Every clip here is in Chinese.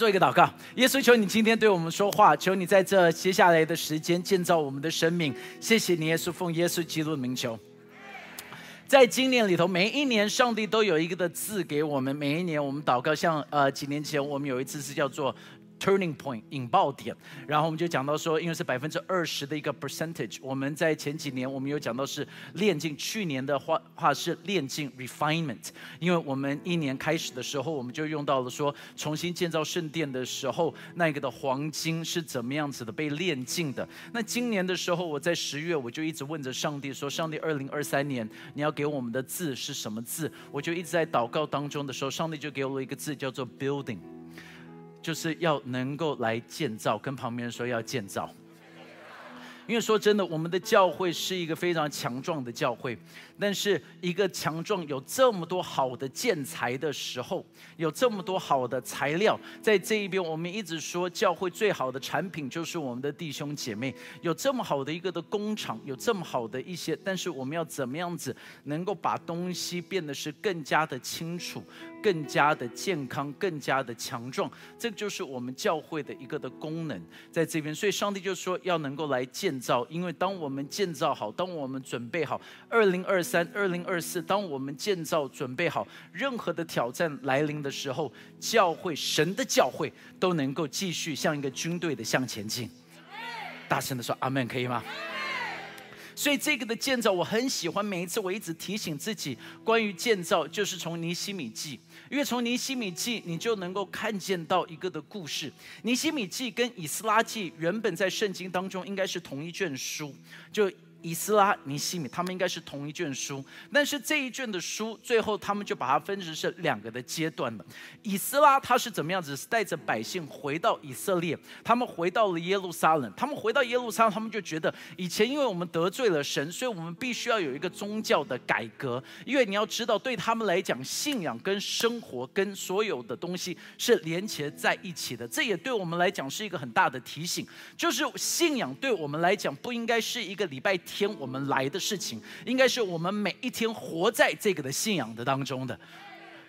做一个祷告，耶稣，求你今天对我们说话，求你在这接下来的时间建造我们的生命。谢谢你，耶稣，奉耶稣基督的名求。在今年里头，每一年上帝都有一个的字给我们。每一年我们祷告，像呃几年前我们有一次是叫做。Turning point 引爆点，然后我们就讲到说，因为是百分之二十的一个 percentage，我们在前几年我们有讲到是炼境，去年的话话是炼境 refinement，因为我们一年开始的时候，我们就用到了说重新建造圣殿的时候，那个的黄金是怎么样子的被炼境的。那今年的时候，我在十月我就一直问着上帝说，上帝二零二三年你要给我们的字是什么字？我就一直在祷告当中的时候，上帝就给我了一个字叫做 building。就是要能够来建造，跟旁边人说要建造。因为说真的，我们的教会是一个非常强壮的教会。但是一个强壮有这么多好的建材的时候，有这么多好的材料，在这一边，我们一直说教会最好的产品就是我们的弟兄姐妹。有这么好的一个的工厂，有这么好的一些，但是我们要怎么样子能够把东西变得是更加的清楚、更加的健康、更加的强壮？这就是我们教会的一个的功能在这边。所以上帝就说要能够来建造，因为当我们建造好，当我们准备好，二零二。三二零二四，当我们建造准备好，任何的挑战来临的时候，教会神的教会都能够继续像一个军队的向前进。大声的说阿门，可以吗？所以这个的建造我很喜欢，每一次我一直提醒自己，关于建造就是从尼西米记，因为从尼西米记你就能够看见到一个的故事。尼西米记跟以斯拉记原本在圣经当中应该是同一卷书，就。以斯拉、尼西米，他们应该是同一卷书，但是这一卷的书，最后他们就把它分成是两个的阶段了。以斯拉他是怎么样子？是带着百姓回到以色列，他们回到了耶路撒冷。他们回到耶路撒冷，他们就觉得以前因为我们得罪了神，所以我们必须要有一个宗教的改革。因为你要知道，对他们来讲，信仰跟生活跟所有的东西是连结在一起的。这也对我们来讲是一个很大的提醒，就是信仰对我们来讲不应该是一个礼拜。天我们来的事情，应该是我们每一天活在这个的信仰的当中的，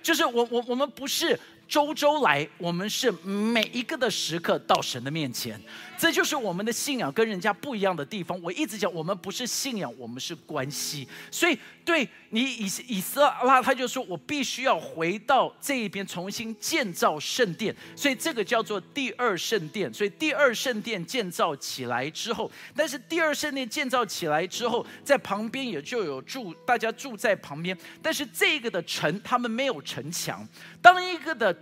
就是我我我们不是周周来，我们是每一个的时刻到神的面前。这就是我们的信仰跟人家不一样的地方。我一直讲，我们不是信仰，我们是关系。所以，对你以以色拉，他就说我必须要回到这一边，重新建造圣殿。所以，这个叫做第二圣殿。所以，第二圣殿建造起来之后，但是第二圣殿建造起来之后，在旁边也就有住，大家住在旁边。但是，这个的城，他们没有城墙。当一个的。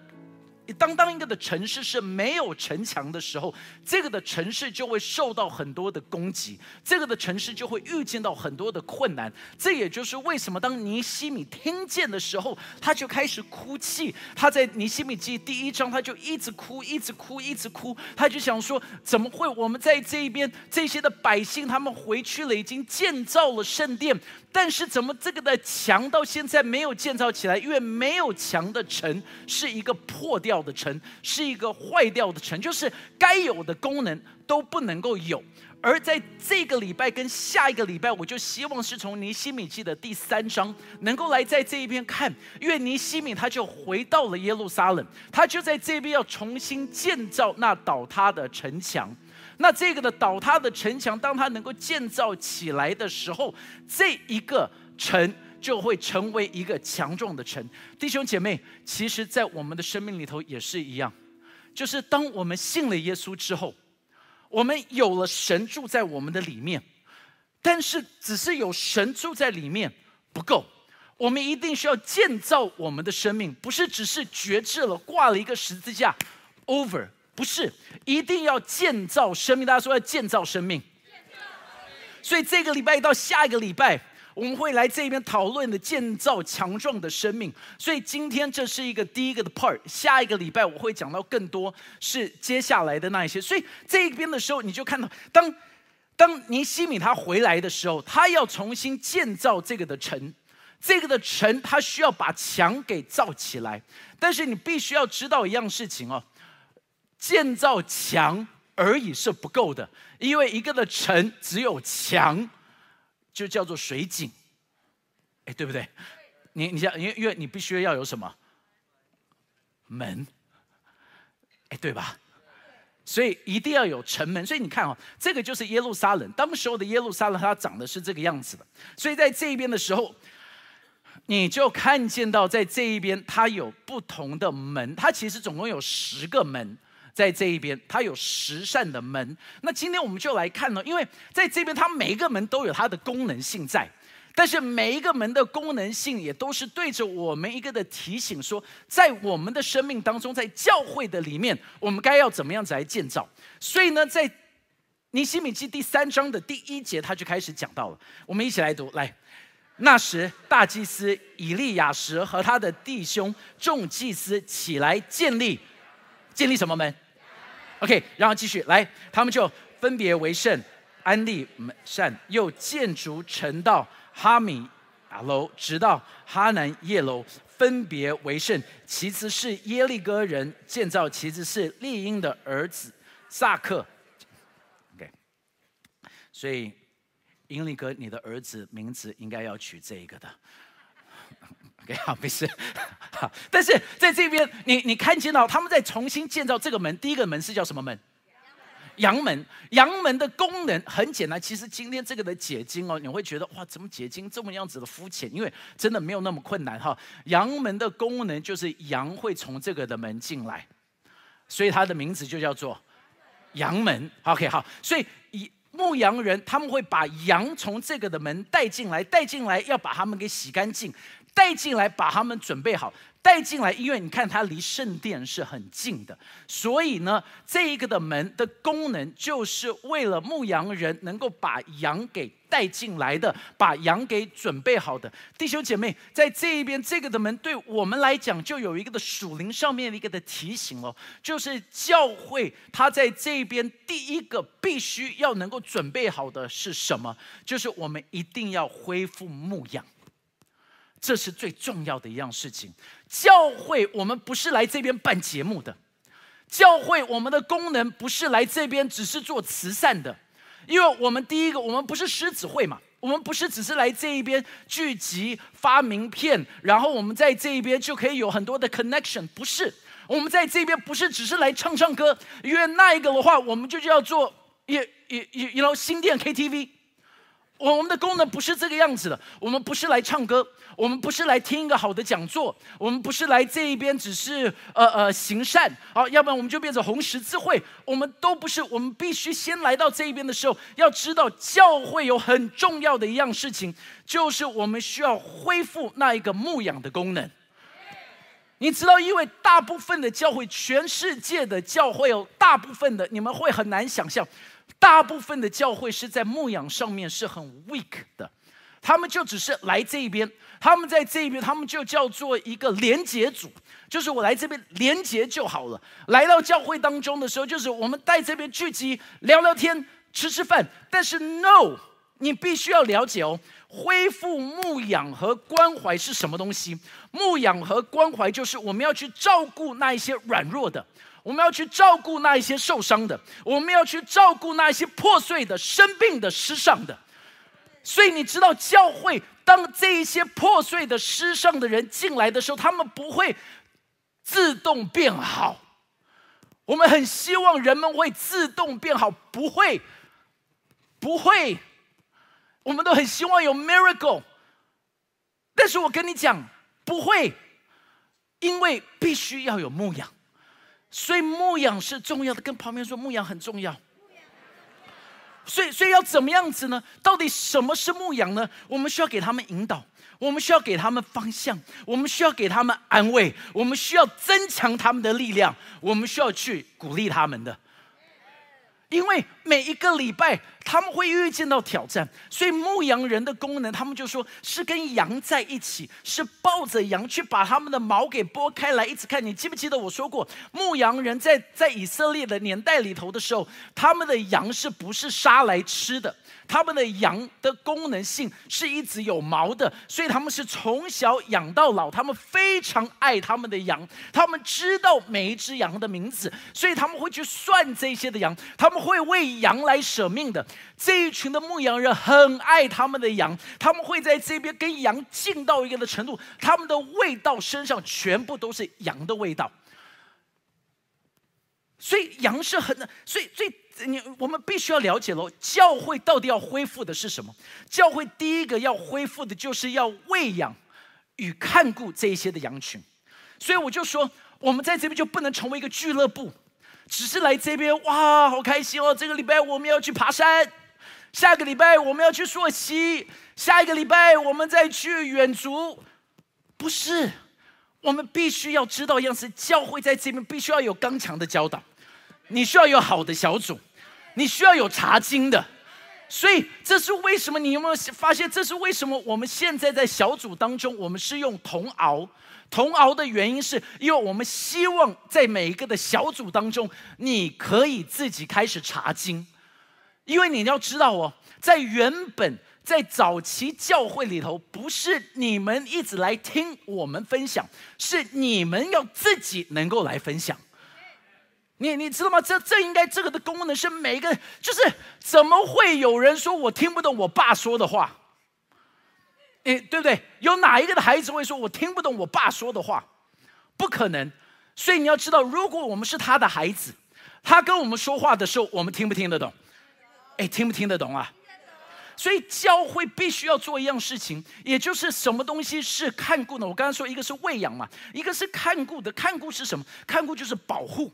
当当一个的城市是没有城墙的时候，这个的城市就会受到很多的攻击，这个的城市就会遇见到很多的困难。这也就是为什么当尼西米听见的时候，他就开始哭泣。他在尼西米记第一章，他就一直哭，一直哭，一直哭。他就想说：怎么会我们在这一边这些的百姓，他们回去了，已经建造了圣殿。但是怎么这个的墙到现在没有建造起来？因为没有墙的城是一个破掉的城，是一个坏掉的城，就是该有的功能都不能够有。而在这个礼拜跟下一个礼拜，我就希望是从尼西米记的第三章能够来在这一边看，因为尼西米他就回到了耶路撒冷，他就在这边要重新建造那倒塌的城墙。那这个的倒塌的城墙，当他能够建造起来的时候，这一个城就会成为一个强壮的城。弟兄姐妹，其实，在我们的生命里头也是一样，就是当我们信了耶稣之后，我们有了神住在我们的里面，但是只是有神住在里面不够，我们一定需要建造我们的生命，不是只是觉知了挂了一个十字架，over。不是，一定要建造生命。大家说要建造生命，所以这个礼拜到下一个礼拜，我们会来这边讨论的建造强壮的生命。所以今天这是一个第一个的 part，下一个礼拜我会讲到更多是接下来的那一些。所以这一边的时候，你就看到，当当尼西米他回来的时候，他要重新建造这个的城，这个的城他需要把墙给造起来。但是你必须要知道一样事情哦。建造墙而已是不够的，因为一个的城只有墙，就叫做水井，哎，对不对？你你想，因为因为你必须要有什么门？哎，对吧？所以一定要有城门。所以你看哦，这个就是耶路撒冷。当时候的耶路撒冷，它长的是这个样子的。所以在这一边的时候，你就看见到在这一边，它有不同的门。它其实总共有十个门，在这一边，它有十扇的门。那今天我们就来看呢，因为在这边，它每一个门都有它的功能性在。但是每一个门的功能性也都是对着我们一个的提醒，说在我们的生命当中，在教会的里面，我们该要怎么样子来建造。所以呢，在尼西米记第三章的第一节，他就开始讲到了。我们一起来读，来，那时大祭司以利亚什和他的弟兄众祭司起来建立，建立什么门？OK，然后继续来，他们就分别为圣，安利门扇，又建筑城道。哈米亚楼，直到哈南叶楼，分别为圣。其次是耶利哥人建造，其次是利英的儿子萨克。OK，所以英利哥，你的儿子名字应该要取这一个的。OK，好，没事。好，但是在这边，你你看见到他们在重新建造这个门，第一个门是叫什么门？阳门，阳门的功能很简单。其实今天这个的解经哦，你会觉得哇，怎么解经这么样子的肤浅？因为真的没有那么困难哈。阳门的功能就是羊会从这个的门进来，所以它的名字就叫做阳门。OK，好，所以以牧羊人他们会把羊从这个的门带进来，带进来要把他们给洗干净，带进来把他们准备好。带进来，因为你看它离圣殿是很近的，所以呢，这一个的门的功能就是为了牧羊人能够把羊给带进来的，把羊给准备好的。弟兄姐妹，在这一边这个的门对我们来讲，就有一个的属灵上面的一个的提醒哦，就是教会它在这边第一个必须要能够准备好的是什么？就是我们一定要恢复牧养。这是最重要的一样事情。教会，我们不是来这边办节目的。教会，我们的功能不是来这边只是做慈善的。因为我们第一个，我们不是狮子会嘛，我们不是只是来这一边聚集发名片，然后我们在这一边就可以有很多的 connection。不是，我们在这边不是只是来唱唱歌，因为那一个的话，我们就叫做也也也，然后新店 KTV。我们的功能不是这个样子的，我们不是来唱歌，我们不是来听一个好的讲座，我们不是来这一边只是呃呃行善，好，要不然我们就变成红十字会，我们都不是，我们必须先来到这一边的时候，要知道教会有很重要的一样事情，就是我们需要恢复那一个牧养的功能。你知道，因为大部分的教会，全世界的教会有大部分的，你们会很难想象。大部分的教会是在牧养上面是很 weak 的，他们就只是来这一边，他们在这边，他们就叫做一个连结组，就是我来这边连结就好了。来到教会当中的时候，就是我们在这边聚集聊聊天、吃吃饭。但是 no，你必须要了解哦，恢复牧养和关怀是什么东西？牧养和关怀就是我们要去照顾那一些软弱的。我们要去照顾那一些受伤的，我们要去照顾那一些破碎的、生病的、失丧的。所以你知道，教会当这一些破碎的、失丧的人进来的时候，他们不会自动变好。我们很希望人们会自动变好，不会，不会。我们都很希望有 miracle，但是我跟你讲，不会，因为必须要有牧养。所以牧养是重要的，跟旁边说牧养很重要。所以，所以要怎么样子呢？到底什么是牧养呢？我们需要给他们引导，我们需要给他们方向，我们需要给他们安慰，我们需要增强他们的力量，我们需要去鼓励他们的。因为每一个礼拜他们会遇见到挑战，所以牧羊人的功能，他们就说是跟羊在一起，是抱着羊去把他们的毛给拨开来，一直看。你记不记得我说过，牧羊人在在以色列的年代里头的时候，他们的羊是不是杀来吃的？他们的羊的功能性是一直有毛的，所以他们是从小养到老，他们非常爱他们的羊，他们知道每一只羊的名字，所以他们会去算这些的羊，他们会为羊来舍命的。这一群的牧羊人很爱他们的羊，他们会在这边跟羊近到一个的程度，他们的味道身上全部都是羊的味道。所以羊是很，所以所以你我们必须要了解喽，教会到底要恢复的是什么？教会第一个要恢复的就是要喂养与看顾这一些的羊群。所以我就说，我们在这边就不能成为一个俱乐部，只是来这边哇，好开心哦！这个礼拜我们要去爬山，下个礼拜我们要去溯溪，下一个礼拜我们再去远足，不是。我们必须要知道一样是教会在这边必须要有刚强的教导，你需要有好的小组，你需要有查经的，所以这是为什么？你有没有发现？这是为什么？我们现在在小组当中，我们是用同熬，同熬的原因是因为我们希望在每一个的小组当中，你可以自己开始查经，因为你要知道哦，在原本。在早期教会里头，不是你们一直来听我们分享，是你们要自己能够来分享。你你知道吗？这这应该这个的功能是每一个，就是怎么会有人说我听不懂我爸说的话？诶，对不对？有哪一个的孩子会说我听不懂我爸说的话？不可能。所以你要知道，如果我们是他的孩子，他跟我们说话的时候，我们听不听得懂？哎，听不听得懂啊？所以教会必须要做一样事情，也就是什么东西是看顾呢？我刚刚说一个是喂养嘛，一个是看顾的。看顾是什么？看顾就是保护。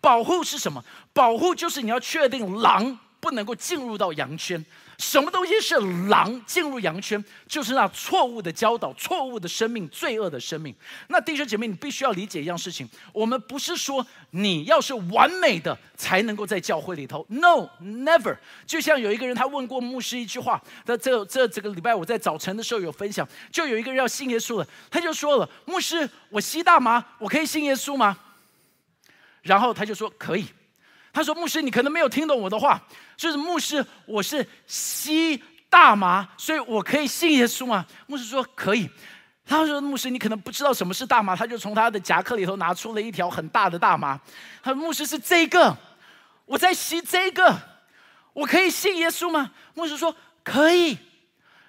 保护是什么？保护就是你要确定狼不能够进入到羊圈。什么东西是狼进入羊圈？就是那错误的教导、错误的生命、罪恶的生命。那弟兄姐妹，你必须要理解一样事情：我们不是说你要是完美的才能够在教会里头。No，never。就像有一个人他问过牧师一句话，那这这这个礼拜我在早晨的时候有分享，就有一个人要信耶稣了，他就说了：“牧师，我吸大麻，我可以信耶稣吗？”然后他就说：“可以。”他说：“牧师，你可能没有听懂我的话，就是牧师，我是吸大麻，所以我可以信耶稣吗？”牧师说：“可以。”他说：“牧师，你可能不知道什么是大麻。”他就从他的夹克里头拿出了一条很大的大麻。他说：“牧师是这个，我在吸这个，我可以信耶稣吗？”牧师说：“可以。”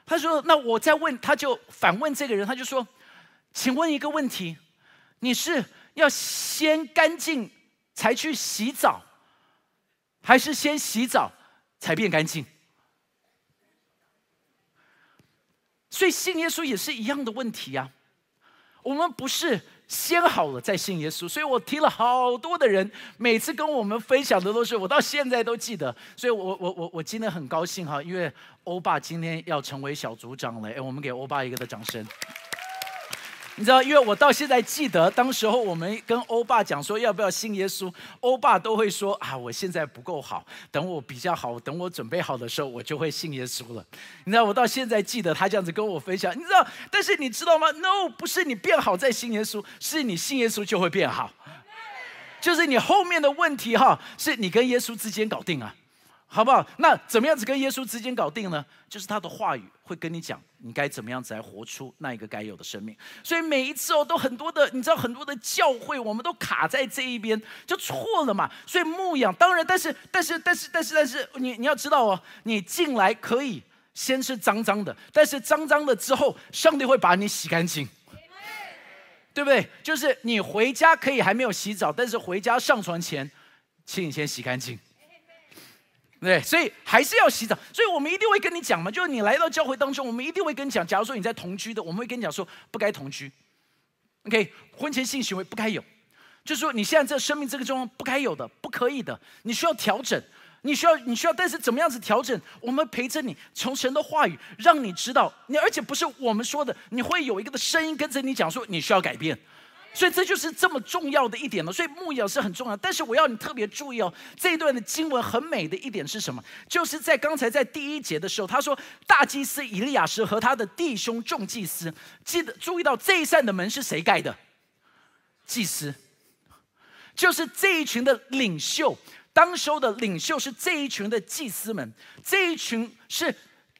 他说：“那我再问，他就反问这个人，他就说：‘请问一个问题，你是要先干净才去洗澡？’”还是先洗澡才变干净，所以信耶稣也是一样的问题呀。我们不是先好了再信耶稣，所以我听了好多的人，每次跟我们分享的都是我到现在都记得。所以我我我我今天很高兴哈，因为欧巴今天要成为小组长了，哎，我们给欧巴一个的掌声。你知道，因为我到现在记得，当时候我们跟欧巴讲说要不要信耶稣，欧巴都会说啊，我现在不够好，等我比较好，等我准备好的时候，我就会信耶稣了。你知道，我到现在记得他这样子跟我分享。你知道，但是你知道吗？No，不是你变好再信耶稣，是你信耶稣就会变好，就是你后面的问题哈，是你跟耶稣之间搞定啊。好不好？那怎么样子跟耶稣之间搞定呢？就是他的话语会跟你讲，你该怎么样子来活出那一个该有的生命。所以每一次哦，都很多的，你知道很多的教会，我们都卡在这一边，就错了嘛。所以牧养当然，但是但是但是但是但是，你你要知道哦，你进来可以先是脏脏的，但是脏脏的之后，上帝会把你洗干净，对不对？就是你回家可以还没有洗澡，但是回家上床前，请你先洗干净。对，所以还是要洗澡，所以我们一定会跟你讲嘛，就是你来到教会当中，我们一定会跟你讲。假如说你在同居的，我们会跟你讲说不该同居，OK，婚前性行为不该有，就是说你现在这生命这个状况不该有的，不可以的，你需要调整，你需要你需要，但是怎么样子调整？我们陪着你，从神的话语让你知道，你而且不是我们说的，你会有一个的声音跟着你讲说你需要改变。所以这就是这么重要的一点了。所以牧养是很重要，但是我要你特别注意哦。这一段的经文很美的一点是什么？就是在刚才在第一节的时候，他说大祭司以利亚时和他的弟兄众祭司，记得注意到这一扇的门是谁盖的？祭司，就是这一群的领袖，当时候的领袖是这一群的祭司们。这一群是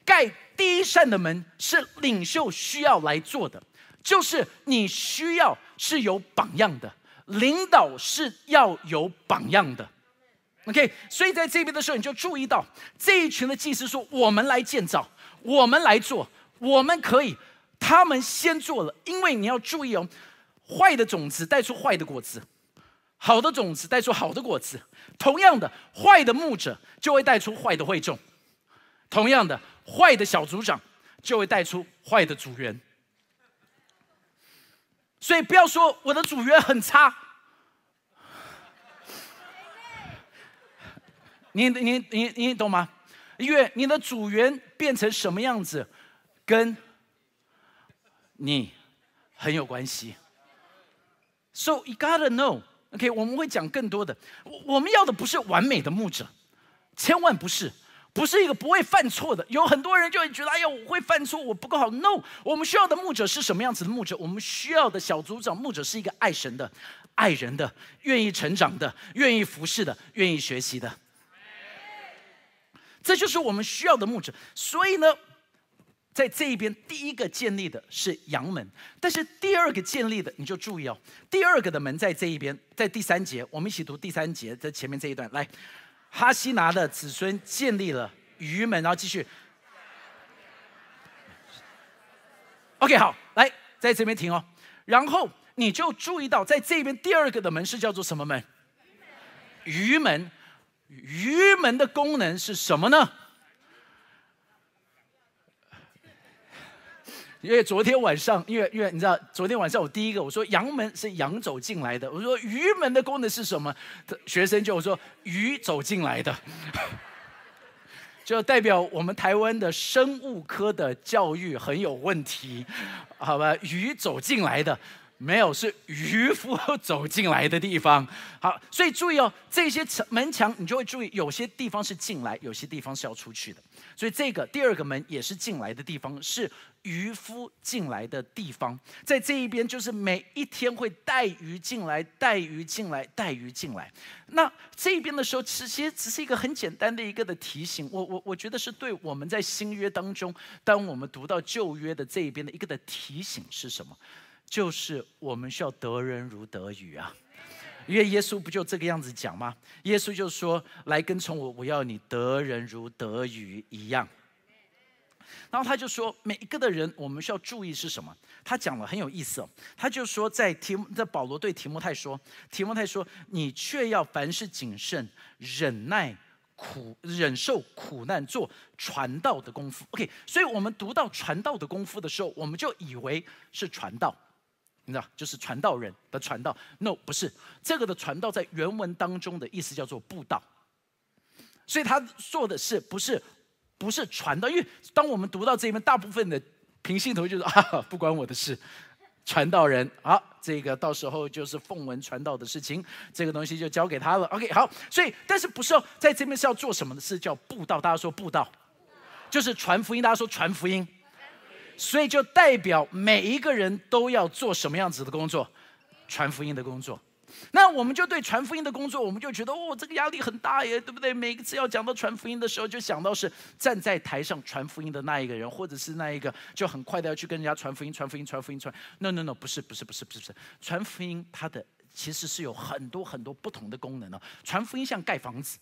盖第一扇的门，是领袖需要来做的。就是你需要是有榜样的，领导是要有榜样的，OK。所以在这边的时候，你就注意到这一群的祭司说：“我们来建造，我们来做，我们可以。”他们先做了，因为你要注意哦，坏的种子带出坏的果子，好的种子带出好的果子。同样的，坏的牧者就会带出坏的会众；同样的，坏的小组长就会带出坏的组员。所以不要说我的组员很差，你你你你懂吗？因为你的组员变成什么样子，跟你很有关系。So you gotta know. OK，我们会讲更多的。我我们要的不是完美的牧者，千万不是，不是一个不会犯错的。有很多人就会觉得，哎呀，我会犯错，我不够好。No，我们需要的牧者是什么样子的牧者？我们需要的小组长牧者是一个爱神的、爱人的、愿意成长的、愿意服侍的、愿意学习的。这就是我们需要的牧者。所以呢。在这一边，第一个建立的是阳门，但是第二个建立的，你就注意哦。第二个的门在这一边，在第三节，我们一起读第三节，在前面这一段。来，哈西拿的子孙建立了鱼门，然后继续。OK，好，来，在这边停哦。然后你就注意到，在这边第二个的门是叫做什么门？鱼门。鱼门的功能是什么呢？因为昨天晚上，因为因为你知道，昨天晚上我第一个我说羊门是羊走进来的，我说鱼门的功能是什么？学生就我说鱼走进来的，就代表我们台湾的生物科的教育很有问题，好吧？鱼走进来的。没有，是渔夫走进来的地方。好，所以注意哦，这些墙门墙，你就会注意，有些地方是进来，有些地方是要出去的。所以这个第二个门也是进来的地方，是渔夫进来的地方。在这一边，就是每一天会带鱼进来，带鱼进来，带鱼进来。那这边的时候，其实只是一个很简单的一个的提醒。我我我觉得是对我们在新约当中，当我们读到旧约的这一边的一个的提醒是什么？就是我们需要得人如得鱼啊，因为耶稣不就这个样子讲吗？耶稣就说：“来跟从我，我要你得人如得鱼一样。”然后他就说：“每一个的人，我们需要注意是什么？”他讲了很有意思哦。他就说，在提在保罗对提摩太说：“提摩太说，你却要凡事谨慎，忍耐苦，忍受苦难，做传道的功夫。”OK，所以我们读到传道的功夫的时候，我们就以为是传道。你知道，就是传道人的传道。No，不是这个的传道，在原文当中的意思叫做布道。所以他做的是不是不是传道？因为当我们读到这边，大部分的平信徒就是 啊，不关我的事，传道人好，这个到时候就是奉文传道的事情，这个东西就交给他了。OK，好，所以但是不是在这边是要做什么的？是叫布道。大家说布道，就是传福音。大家说传福音。所以就代表每一个人都要做什么样子的工作，传福音的工作。那我们就对传福音的工作，我们就觉得哦，这个压力很大耶，对不对？每一次要讲到传福音的时候，就想到是站在台上传福音的那一个人，或者是那一个就很快的要去跟人家传福音、传福音、传福音、传。No No No，不是不是不是不是不是，传福音它的其实是有很多很多不同的功能哦。传福音像盖房子。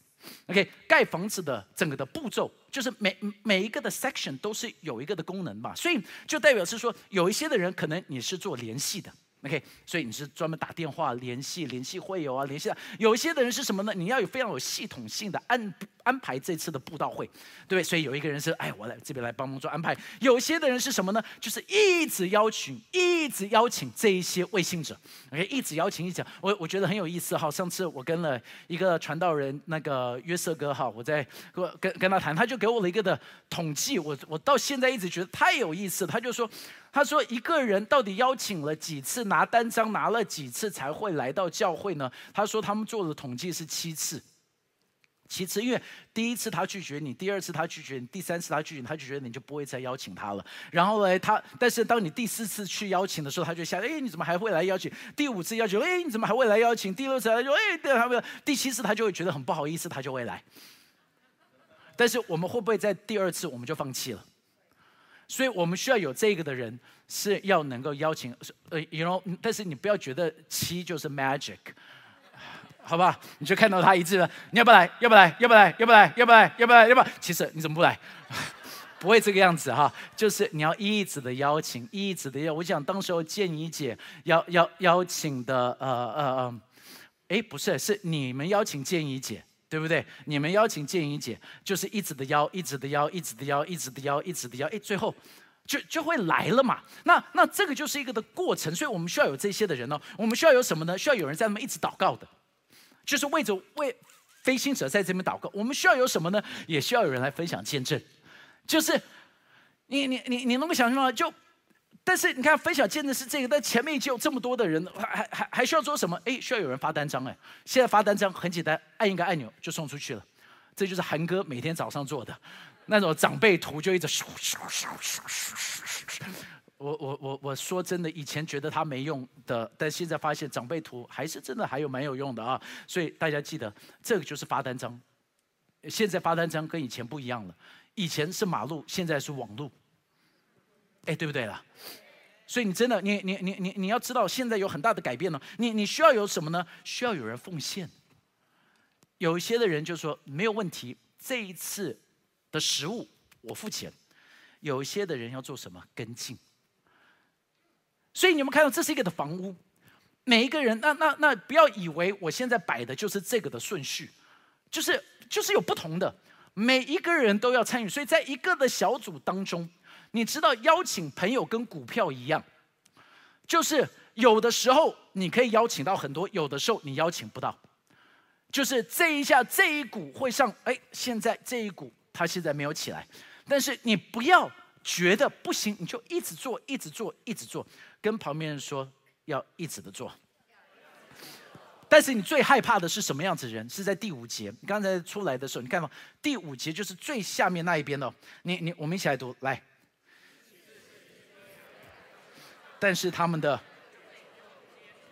OK，盖房子的整个的步骤，就是每每一个的 section 都是有一个的功能吧，所以就代表是说，有一些的人可能你是做联系的。OK，所以你是专门打电话联系联系会友啊，联系有一些的人是什么呢？你要有非常有系统性的安安排这次的布道会，对不对？所以有一个人是哎，我来这边来帮忙做安排。有些的人是什么呢？就是一直邀请，一直邀请这一些卫信者，OK，一直邀请一讲。我我觉得很有意思哈。上次我跟了一个传道人，那个约瑟哥哈，我在跟跟跟他谈，他就给我了一个的统计，我我到现在一直觉得太有意思。他就说。他说：“一个人到底邀请了几次拿单张，拿了几次才会来到教会呢？”他说：“他们做的统计是七次。其次，因为第一次他拒绝你，第二次他拒绝你，第三次他拒绝，他就觉得你就不会再邀请他了。然后呢，他但是当你第四次去邀请的时候，他就想：哎，你怎么还会来邀请？第五次邀请，哎，你怎么还会来邀请？第六次他就哎，对，还没第七次他就会觉得很不好意思，他就会来。但是我们会不会在第二次我们就放弃了？”所以我们需要有这个的人，是要能够邀请，呃，you know，但是你不要觉得七就是 magic，好吧？你就看到他一次了，你要不来？要不来？要不来？要不来？要不来？要不来？要不？其实你怎么不来？不会这个样子哈，就是你要一直的邀请，一直的邀。我想当时候建怡姐邀邀邀请的，呃呃呃。哎，不是，是你们邀请建怡姐，对不对？你们邀请建英姐，就是一直的邀，一直的邀，一直的邀，一直的邀，一直的邀，哎，最后就就会来了嘛。那那这个就是一个的过程，所以我们需要有这些的人哦。我们需要有什么呢？需要有人在那边一直祷告的，就是为着为飞行者在这边祷告。我们需要有什么呢？也需要有人来分享见证，就是你你你你能够想象吗？就。但是你看，分享见证是这个，但前面已经有这么多的人，还还还还需要做什么？哎，需要有人发单张哎。现在发单张很简单，按一个按钮就送出去了。这就是韩哥每天早上做的那种长辈图，就一直。我我我我说真的，以前觉得它没用的，但现在发现长辈图还是真的还有蛮有用的啊。所以大家记得，这个就是发单张。现在发单张跟以前不一样了，以前是马路，现在是网路。哎，对不对了？所以你真的，你你你你你要知道，现在有很大的改变了。你你需要有什么呢？需要有人奉献。有一些的人就说没有问题，这一次的食物我付钱。有一些的人要做什么跟进。所以你们看到这是一个的房屋，每一个人，那那那不要以为我现在摆的就是这个的顺序，就是就是有不同的，每一个人都要参与。所以在一个的小组当中。你知道邀请朋友跟股票一样，就是有的时候你可以邀请到很多，有的时候你邀请不到。就是这一下这一股会上，哎，现在这一股它现在没有起来，但是你不要觉得不行，你就一直做，一直做，一直做，跟旁边人说要一直的做。但是你最害怕的是什么样子人？是在第五节，刚才出来的时候，你看嘛，第五节就是最下面那一边的，你你我们一起来读，来。但是他们的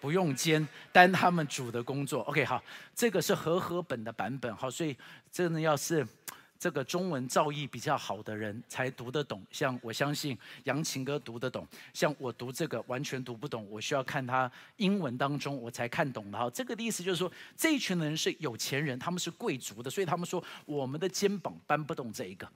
不用肩担他们主的工作。OK，好，这个是和合本的版本，好，所以真的要是这个中文造诣比较好的人才读得懂。像我相信杨琴哥读得懂，像我读这个完全读不懂，我需要看他英文当中我才看懂的。哈，这个的意思就是说，这一群人是有钱人，他们是贵族的，所以他们说我们的肩膀搬不动这一个，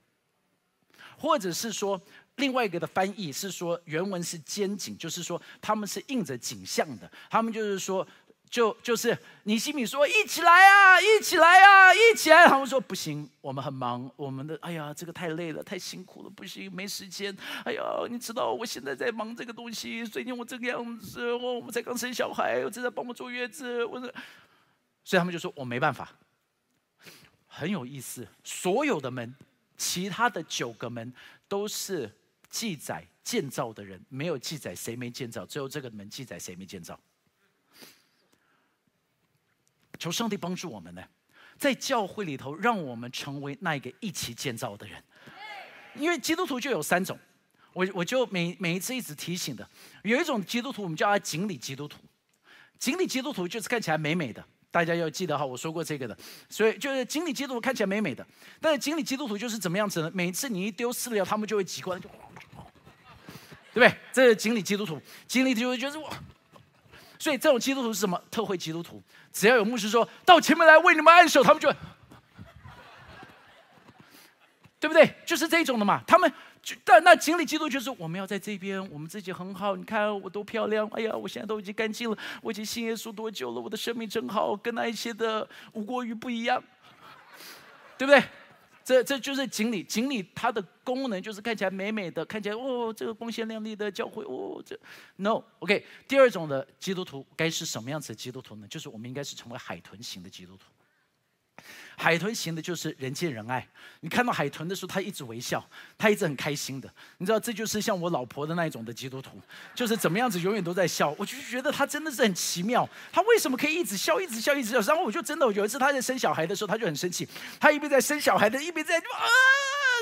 或者是说。另外一个的翻译是说，原文是肩颈，就是说他们是印着景象的。他们就是说，就就是你心里说一起来啊，一起来啊，一起来。他们说不行，我们很忙，我们的哎呀，这个太累了，太辛苦了，不行，没时间。哎呀，你知道我现在在忙这个东西，最近我这个样子，我我们才刚生小孩，我正在帮我坐月子，我这，所以他们就说我没办法。很有意思，所有的门，其他的九个门都是。记载建造的人没有记载谁没建造，只有这个门记载谁没建造。求上帝帮助我们呢，在教会里头，让我们成为那一个一起建造的人。因为基督徒就有三种，我我就每每一次一直提醒的，有一种基督徒我们叫他锦鲤基督徒，锦鲤基督徒就是看起来美美的。大家要记得哈，我说过这个的，所以就是锦鲤基督徒看起来美美的，但是锦鲤基督徒就是怎么样子呢？每次你一丢饲料，他们就会挤过来，就，对不对？这是锦鲤基督徒，锦鲤基督徒就是我，所以这种基督徒是什么？特会基督徒，只要有牧师说到前面来为你们按手，他们就，对不对？就是这种的嘛，他们。但那经历基督就是我们要在这边，我们自己很好。你看我多漂亮，哎呀，我现在都已经干净了。我已经信耶稣多久了？我的生命真好，跟那一些的吴国瑜不一样，对不对？这这就是锦鲤，锦鲤它的功能就是看起来美美的，看起来哦，这个光鲜亮丽的教会哦，这 no，OK。第二种的基督徒该是什么样子的基督徒呢？就是我们应该是成为海豚型的基督徒。海豚型的就是人见人爱，你看到海豚的时候，他一直微笑，他一直很开心的。你知道，这就是像我老婆的那一种的基督徒，就是怎么样子永远都在笑。我就觉得他真的是很奇妙，他为什么可以一直笑，一直笑，一直笑？然后我就真的有一次他在生小孩的时候，他就很生气，他一边在生小孩的，一边在啊，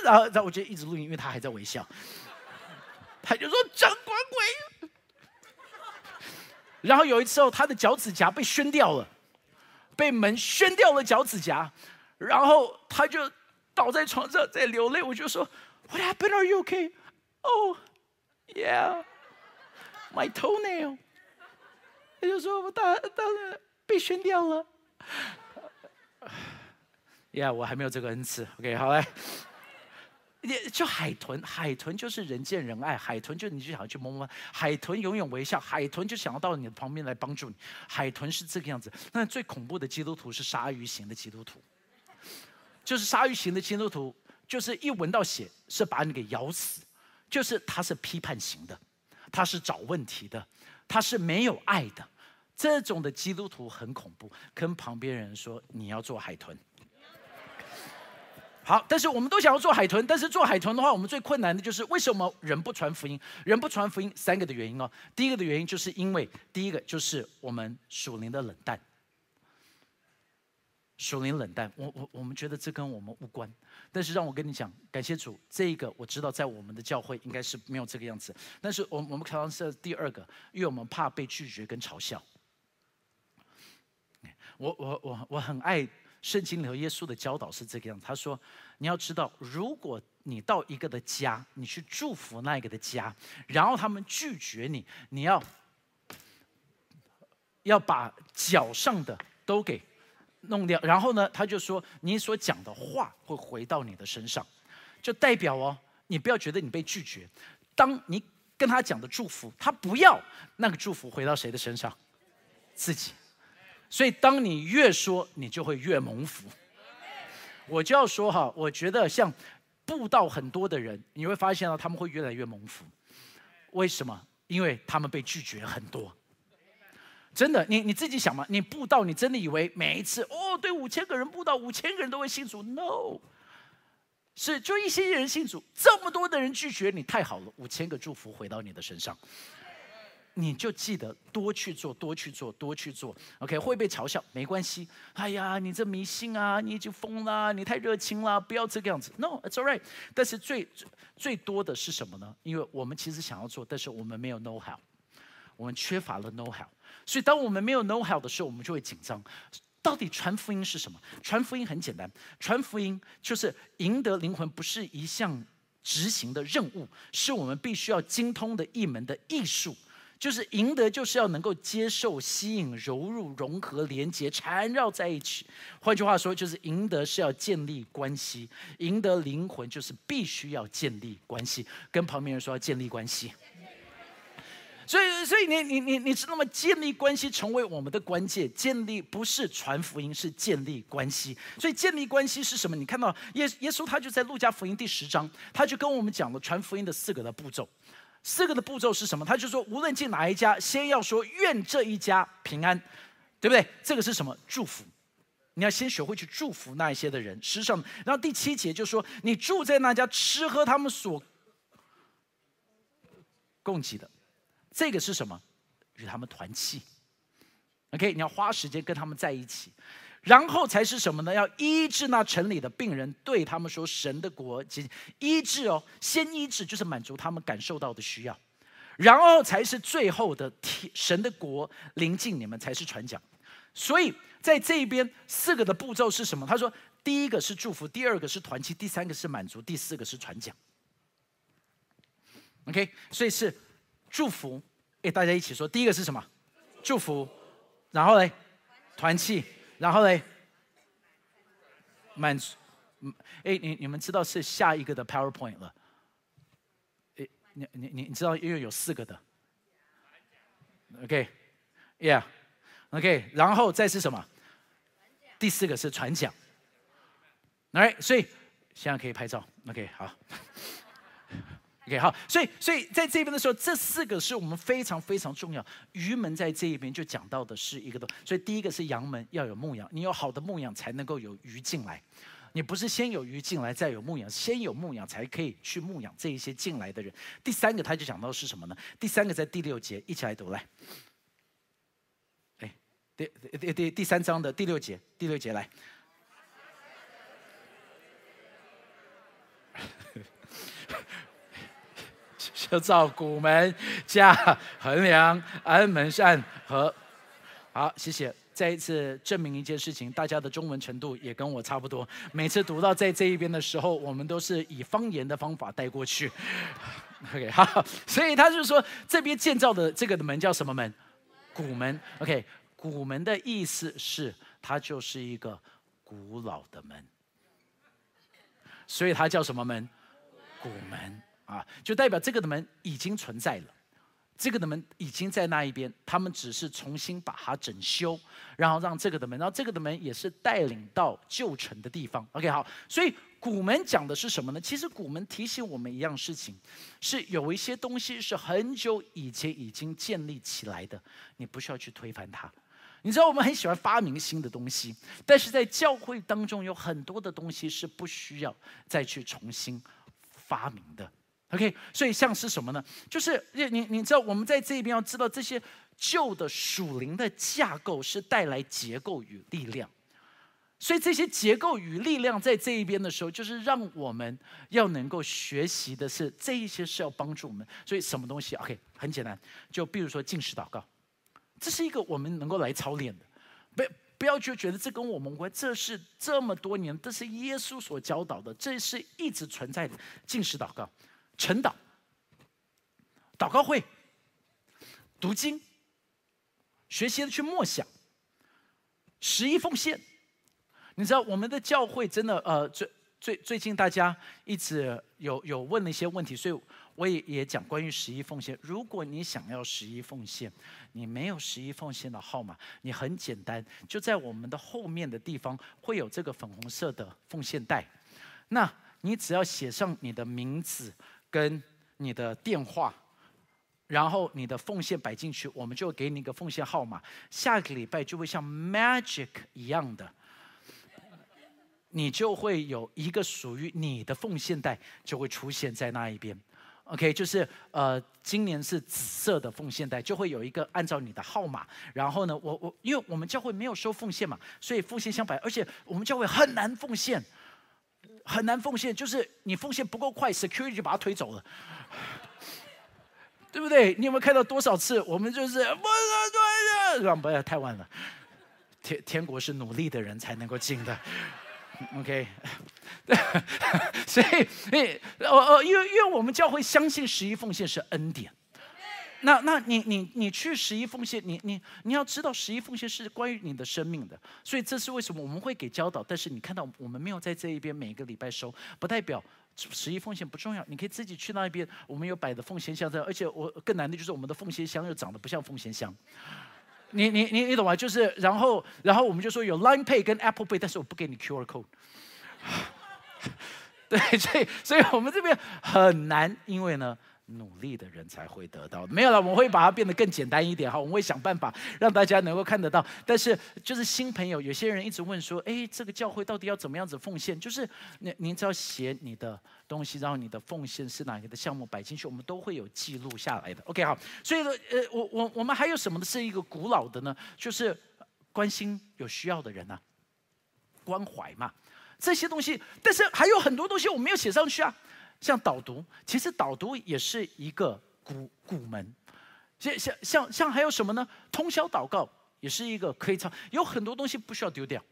然后然后我就一直录音，因为他还在微笑，他就说长官鬼。然后有一次哦，他的脚趾甲被熏掉了。被门掀掉了脚趾甲，然后他就倒在床上在流泪。我就说：“What happened? Are you okay? Oh, yeah, my toenail。”他就说：“我大大被掀掉了。”Yeah，我还没有这个恩赐。OK，好嘞，就海豚，海豚就是人见人爱，海豚就你就想要去摸摸，海豚永远微笑，海豚就想要到你的旁边来帮助你，海豚是这个样子。那最恐怖的基督徒是鲨鱼型的基督徒，就是鲨鱼型的基督徒，就是一闻到血是把你给咬死，就是他是批判型的，他是找问题的，他是没有爱的，这种的基督徒很恐怖。跟旁边人说你要做海豚。好，但是我们都想要做海豚，但是做海豚的话，我们最困难的就是为什么人不传福音？人不传福音，三个的原因哦。第一个的原因就是因为第一个就是我们属灵的冷淡，属灵冷淡。我我我们觉得这跟我们无关，但是让我跟你讲，感谢主，这一个我知道在我们的教会应该是没有这个样子。但是我我们可能是第二个，因为我们怕被拒绝跟嘲笑。我我我我很爱。圣经里头耶稣的教导是这个样，他说：“你要知道，如果你到一个的家，你去祝福那一个的家，然后他们拒绝你，你要要把脚上的都给弄掉。然后呢，他就说，你所讲的话会回到你的身上，就代表哦，你不要觉得你被拒绝。当你跟他讲的祝福，他不要那个祝福回到谁的身上？自己。”所以，当你越说，你就会越蒙福。我就要说哈，我觉得像布道很多的人，你会发现到他们会越来越蒙福。为什么？因为他们被拒绝很多。真的，你你自己想嘛？你布道，你真的以为每一次哦，对五千个人布道，五千个人都会信主？No，是就一些人信主，这么多的人拒绝你，太好了，五千个祝福回到你的身上。你就记得多去做，多去做，多去做。OK，会被嘲笑没关系。哎呀，你这迷信啊，你已经疯了，你太热情了，不要这个样子。No，it's alright。但是最最多的是什么呢？因为我们其实想要做，但是我们没有 know how，我们缺乏了 know how。所以当我们没有 know how 的时候，我们就会紧张。到底传福音是什么？传福音很简单，传福音就是赢得灵魂，不是一项执行的任务，是我们必须要精通的一门的艺术。就是赢得，就是要能够接受、吸引、融入、融合、连接、缠绕在一起。换句话说，就是赢得是要建立关系，赢得灵魂就是必须要建立关系。跟旁边人说要建立关系。所以，所以你你你你知道吗？建立关系成为我们的关键。建立不是传福音，是建立关系。所以，建立关系是什么？你看到耶耶稣他就在路加福音第十章，他就跟我们讲了传福音的四个的步骤。四个的步骤是什么？他就说，无论进哪一家，先要说愿这一家平安，对不对？这个是什么？祝福。你要先学会去祝福那一些的人。实际上，然后第七节就说，你住在那家，吃喝他们所供给的，这个是什么？与他们团契。OK，你要花时间跟他们在一起。然后才是什么呢？要医治那城里的病人，对他们说神的国及医治哦，先医治就是满足他们感受到的需要，然后才是最后的天神的国临近你们才是传讲。所以在这边四个的步骤是什么？他说第一个是祝福，第二个是团契，第三个是满足，第四个是传讲。OK，所以是祝福。哎，大家一起说，第一个是什么？祝福，然后嘞，团契。然后嘞，满足，哎，你你们知道是下一个的 PowerPoint 了，哎，你你你你知道因为有四个的，OK，Yeah，OK，然后再是什么？第四个是传讲，来，所以现在可以拍照，OK，好。OK，好，所以所以在这边的时候，这四个是我们非常非常重要。鱼门在这一边就讲到的是一个的，所以第一个是阳门要有牧养，你有好的牧养才能够有鱼进来。你不是先有鱼进来再有牧养，先有牧养才可以去牧养这一些进来的人。第三个他就讲到是什么呢？第三个在第六节一起来读来。哎，第第第第三章的第六节，第六节来。就造古门、加衡量、安门扇和好，谢谢。再一次证明一件事情，大家的中文程度也跟我差不多。每次读到在这一边的时候，我们都是以方言的方法带过去。OK，好，所以他就说这边建造的这个的门叫什么门？古门。OK，古门的意思是它就是一个古老的门，所以它叫什么门？古门啊，就代表这个的门已经存在了。这个的门已经在那一边，他们只是重新把它整修，然后让这个的门，然后这个的门也是带领到旧城的地方。OK，好，所以古门讲的是什么呢？其实古门提醒我们一样事情，是有一些东西是很久以前已经建立起来的，你不需要去推翻它。你知道我们很喜欢发明新的东西，但是在教会当中有很多的东西是不需要再去重新发明的。OK，所以像是什么呢？就是你你你知道，我们在这边要知道这些旧的属灵的架构是带来结构与力量，所以这些结构与力量在这一边的时候，就是让我们要能够学习的是这一些是要帮助我们。所以什么东西？OK，很简单，就比如说进食祷告，这是一个我们能够来操练的。不不要就觉得这跟我们无关，这是这么多年，这是耶稣所教导的，这是一直存在的进食祷告。晨祷、祷告会、读经、学习的去默想、十一奉献。你知道我们的教会真的呃，最最最近大家一直有有问了一些问题，所以我也也讲关于十一奉献。如果你想要十一奉献，你没有十一奉献的号码，你很简单，就在我们的后面的地方会有这个粉红色的奉献袋，那你只要写上你的名字。跟你的电话，然后你的奉献摆进去，我们就给你一个奉献号码。下个礼拜就会像 magic 一样的，你就会有一个属于你的奉献袋就会出现在那一边。OK，就是呃，今年是紫色的奉献袋，就会有一个按照你的号码。然后呢，我我因为我们教会没有收奉献嘛，所以奉献相反，而且我们教会很难奉献。很难奉献，就是你奉献不够快，security 就把他推走了，对不对？你有没有看到多少次？我们就是不是让不要太晚了，天天国是努力的人才能够进的，OK？所以，诶，呃呃，因为因为我们教会相信十一奉献是恩典。那那你你你去十一奉献，你你你要知道十一奉献是关于你的生命的，所以这是为什么我们会给教导。但是你看到我们没有在这一边每个礼拜收，不代表十一奉献不重要。你可以自己去那一边，我们有摆的奉献箱在，而且我更难的就是我们的奉献箱又长得不像奉献箱。你你你你懂吗？就是然后然后我们就说有 Line Pay 跟 Apple Pay，但是我不给你 QR code。对，所以所以我们这边很难，因为呢。努力的人才会得到，没有了，我们会把它变得更简单一点哈，我们会想办法让大家能够看得到。但是就是新朋友，有些人一直问说，哎，这个教会到底要怎么样子奉献？就是您您只要写你的东西，然后你的奉献是哪一个的项目摆进去，我们都会有记录下来的。OK，好，所以呢，呃，我我我们还有什么是一个古老的呢？就是关心有需要的人呐，关怀嘛，这些东西。但是还有很多东西我没有写上去啊。像导读，其实导读也是一个古古门，像像像像还有什么呢？通宵祷告也是一个可以操，有很多东西不需要丢掉，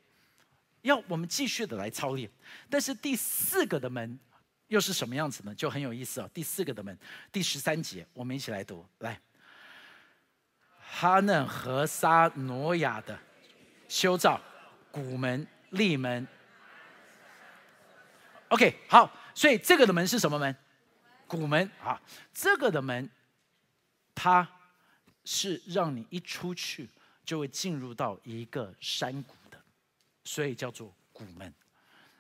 要我们继续的来操练。但是第四个的门又是什么样子呢？就很有意思哦。第四个的门，第十三节，我们一起来读，来，哈嫩和沙挪亚的修造古门立门。OK，好。所以这个的门是什么门？古门啊，这个的门，它是让你一出去就会进入到一个山谷的，所以叫做古门。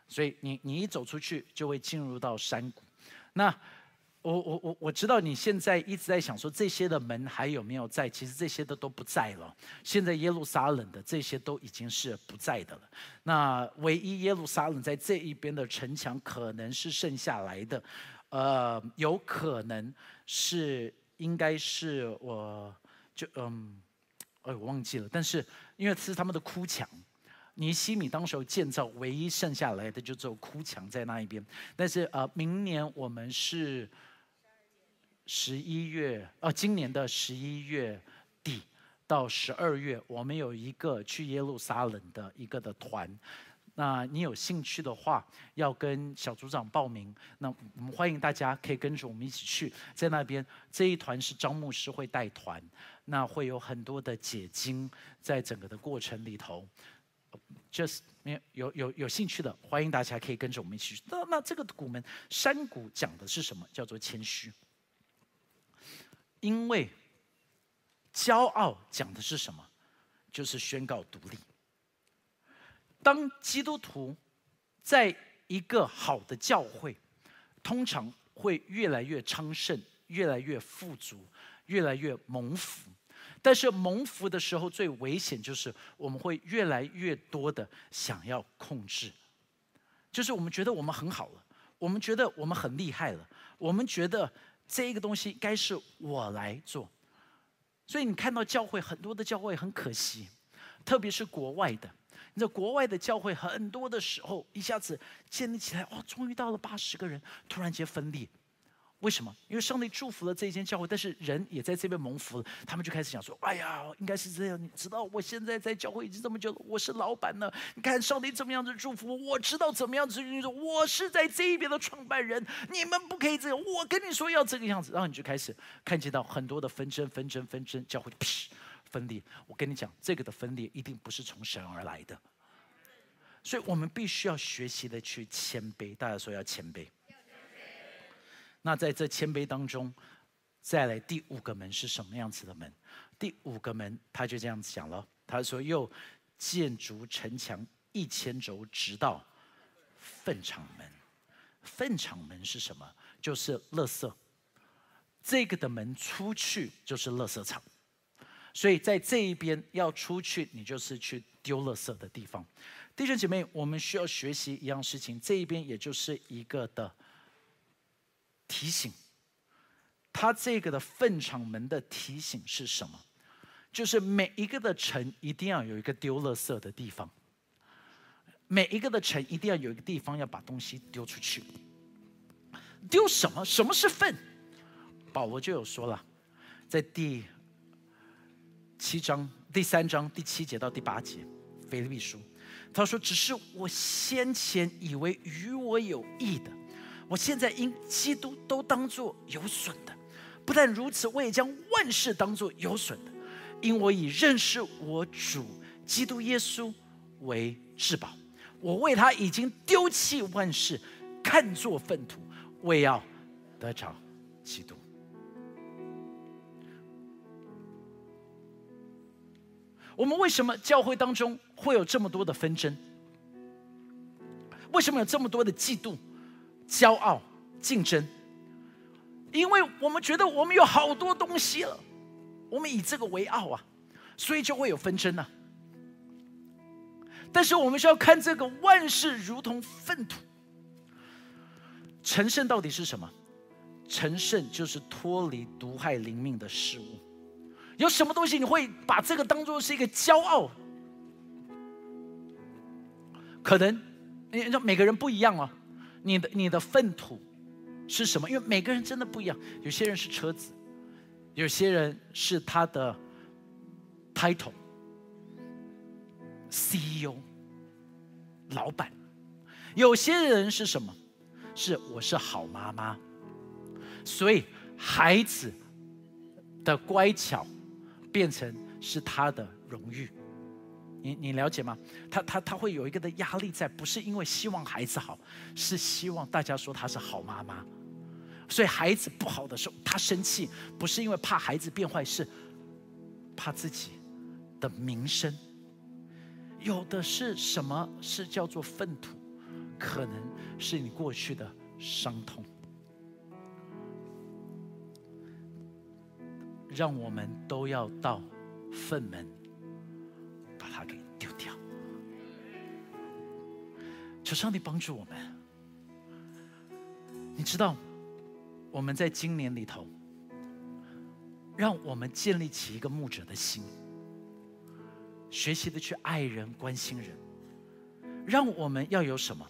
所以你你一走出去就会进入到山谷。那我我我我知道你现在一直在想说这些的门还有没有在？其实这些的都不在了。现在耶路撒冷的这些都已经是不在的了。那唯一耶路撒冷在这一边的城墙可能是剩下来的，呃，有可能是应该是我就嗯，哎我忘记了。但是因为是他们的哭墙，尼西米当时候建造唯一剩下来的就只有哭墙在那一边。但是呃，明年我们是。十一月，呃，今年的十一月底到十二月，我们有一个去耶路撒冷的一个的团。那你有兴趣的话，要跟小组长报名。那我们欢迎大家可以跟着我们一起去，在那边这一团是张牧师会带团，那会有很多的解经，在整个的过程里头，，just 有有有有兴趣的，欢迎大家可以跟着我们一起去。那那这个古门山谷讲的是什么？叫做谦虚。因为骄傲讲的是什么？就是宣告独立。当基督徒在一个好的教会，通常会越来越昌盛，越来越富足，越来越蒙福。但是蒙福的时候，最危险就是我们会越来越多的想要控制，就是我们觉得我们很好了，我们觉得我们很厉害了，我们觉得这个东西该是我来做。所以你看到教会很多的教会很可惜，特别是国外的。你知道国外的教会很多的时候，一下子建立起来，哇，终于到了八十个人，突然间分裂。为什么？因为上帝祝福了这一间教会，但是人也在这边蒙福了。他们就开始想说：“哎呀，应该是这样。你知道，我现在在教会已经这么久了，我是老板呢。你看上帝怎么样子祝福我，我知道怎么样子。你说我是在这一边的创办人，你们不可以这样。我跟你说要这个样子，然后你就开始看见到很多的纷争、纷争、纷争，教会噗分裂。我跟你讲，这个的分裂一定不是从神而来的，所以我们必须要学习的去谦卑。大家说要谦卑。那在这谦卑当中，再来第五个门是什么样子的门？第五个门他就这样子讲了，他说：“又建筑城墙一千轴，直到粪场门。粪场门是什么？就是垃圾。这个的门出去就是垃圾场，所以在这一边要出去，你就是去丢垃圾的地方。弟兄姐妹，我们需要学习一样事情，这一边也就是一个的。”提醒，他这个的粪场门的提醒是什么？就是每一个的城一定要有一个丢垃圾的地方，每一个的城一定要有一个地方要把东西丢出去。丢什么？什么是粪？保罗就有说了，在第七章第三章第七节到第八节，腓立比书，他说：“只是我先前以为与我有益的。”我现在因基督都当作有损的，不但如此，我也将万事当作有损的，因我以认识我主基督耶稣为至宝。我为他已经丢弃万事，看作粪土，为要得着基督。我们为什么教会当中会有这么多的纷争？为什么有这么多的嫉妒？骄傲、竞争，因为我们觉得我们有好多东西了，我们以这个为傲啊，所以就会有纷争呢。但是我们需要看这个万事如同粪土，成圣到底是什么？成圣就是脱离毒害灵命的事物。有什么东西你会把这个当做是一个骄傲？可能，你说每个人不一样哦。你的你的粪土是什么？因为每个人真的不一样。有些人是车子，有些人是他的 title，CEO，老板。有些人是什么？是我是好妈妈，所以孩子的乖巧变成是他的荣誉。你你了解吗？他他他会有一个的压力在，不是因为希望孩子好，是希望大家说他是好妈妈。所以孩子不好的时候，他生气，不是因为怕孩子变坏，是怕自己的名声。有的是什么是叫做粪土？可能是你过去的伤痛，让我们都要到粪门。把它给丢掉求上帝帮助我们。你知道，我们在今年里头，让我们建立起一个牧者的心，学习的去爱人、关心人。让我们要有什么？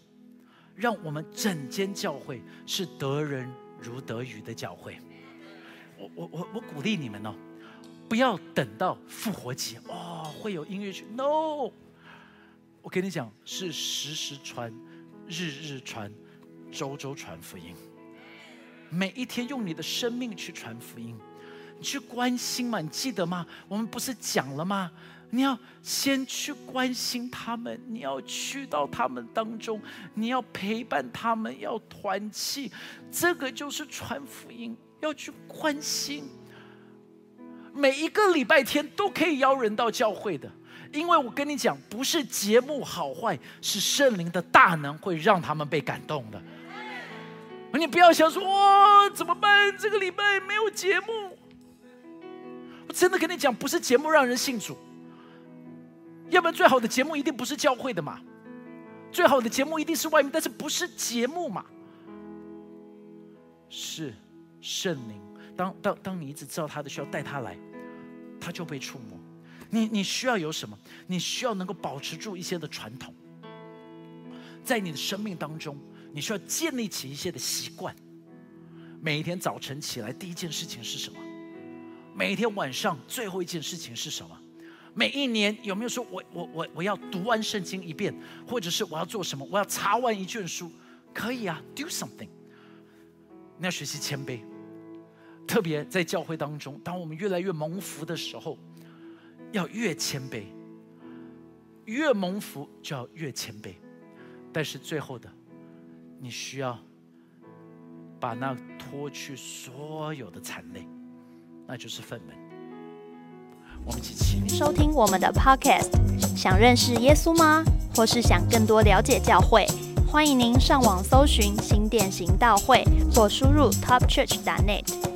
让我们整间教会是得人如得鱼的教会。我我我我鼓励你们哦，不要等到复活节哦，会有音乐剧。No。我跟你讲，是时时传，日日传，周周传福音。每一天用你的生命去传福音，你去关心嘛？你记得吗？我们不是讲了吗？你要先去关心他们，你要去到他们当中，你要陪伴他们，要团契，这个就是传福音，要去关心。每一个礼拜天都可以邀人到教会的，因为我跟你讲，不是节目好坏，是圣灵的大能会让他们被感动的。你不要想说哇怎么办？这个礼拜没有节目，我真的跟你讲，不是节目让人信主。要不然最好的节目一定不是教会的嘛，最好的节目一定是外面，但是不是节目嘛？是圣灵。当当当你一直知道他的需要，带他来，他就被触摸。你你需要有什么？你需要能够保持住一些的传统，在你的生命当中，你需要建立起一些的习惯。每一天早晨起来第一件事情是什么？每一天晚上最后一件事情是什么？每一年有没有说，我我我我要读完圣经一遍，或者是我要做什么？我要查完一卷书，可以啊，do something。你要学习谦卑，特别在教会当中，当我们越来越蒙福的时候，要越谦卑。越蒙福就要越谦卑，但是最后的，你需要把那脱去所有的残累，那就是愤懑。我们一起收听我们的 Podcast。想认识耶稣吗？或是想更多了解教会？欢迎您上网搜寻新店行道会，或输入 topchurch.net，